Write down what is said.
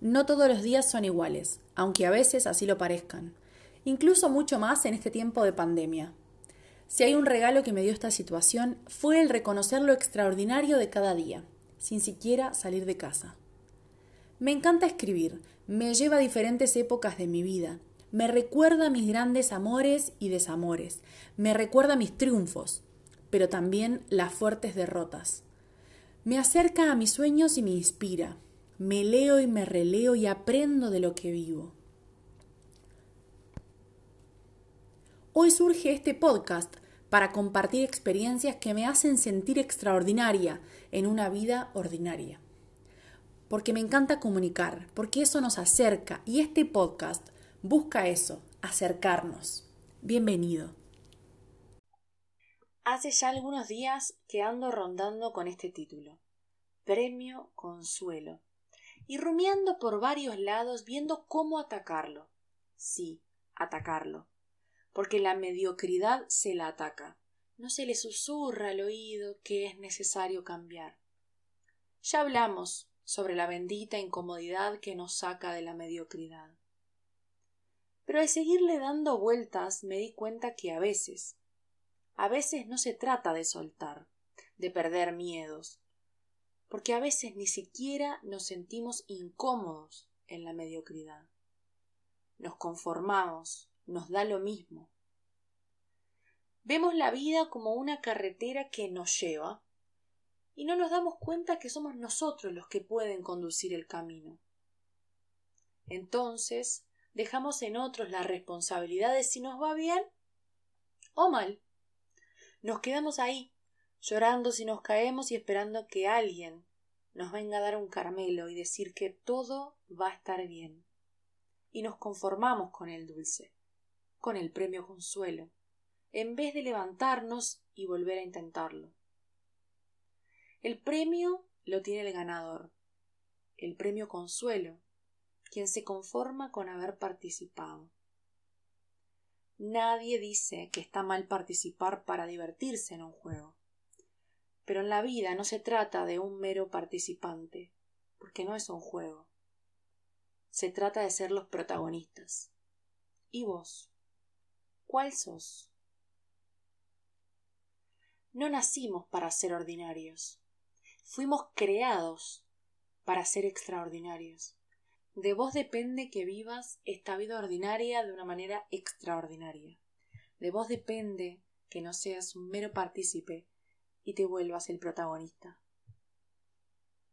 No todos los días son iguales, aunque a veces así lo parezcan, incluso mucho más en este tiempo de pandemia. Si hay un regalo que me dio esta situación fue el reconocer lo extraordinario de cada día, sin siquiera salir de casa. Me encanta escribir, me lleva a diferentes épocas de mi vida, me recuerda mis grandes amores y desamores, me recuerda mis triunfos, pero también las fuertes derrotas. Me acerca a mis sueños y me inspira, me leo y me releo y aprendo de lo que vivo. Hoy surge este podcast para compartir experiencias que me hacen sentir extraordinaria en una vida ordinaria. Porque me encanta comunicar, porque eso nos acerca y este podcast busca eso, acercarnos. Bienvenido. Hace ya algunos días que ando rondando con este título. Premio Consuelo y rumiando por varios lados viendo cómo atacarlo. Sí, atacarlo. Porque la mediocridad se la ataca. No se le susurra al oído que es necesario cambiar. Ya hablamos sobre la bendita incomodidad que nos saca de la mediocridad. Pero al seguirle dando vueltas me di cuenta que a veces, a veces no se trata de soltar, de perder miedos, porque a veces ni siquiera nos sentimos incómodos en la mediocridad. Nos conformamos, nos da lo mismo. Vemos la vida como una carretera que nos lleva y no nos damos cuenta que somos nosotros los que pueden conducir el camino. Entonces dejamos en otros la responsabilidad de si nos va bien o mal. Nos quedamos ahí, llorando si nos caemos y esperando que alguien nos venga a dar un caramelo y decir que todo va a estar bien. Y nos conformamos con el dulce, con el premio consuelo, en vez de levantarnos y volver a intentarlo. El premio lo tiene el ganador, el premio consuelo, quien se conforma con haber participado. Nadie dice que está mal participar para divertirse en un juego. Pero en la vida no se trata de un mero participante, porque no es un juego. Se trata de ser los protagonistas. ¿Y vos? ¿Cuál sos? No nacimos para ser ordinarios. Fuimos creados para ser extraordinarios. De vos depende que vivas esta vida ordinaria de una manera extraordinaria. De vos depende que no seas un mero partícipe y te vuelvas el protagonista.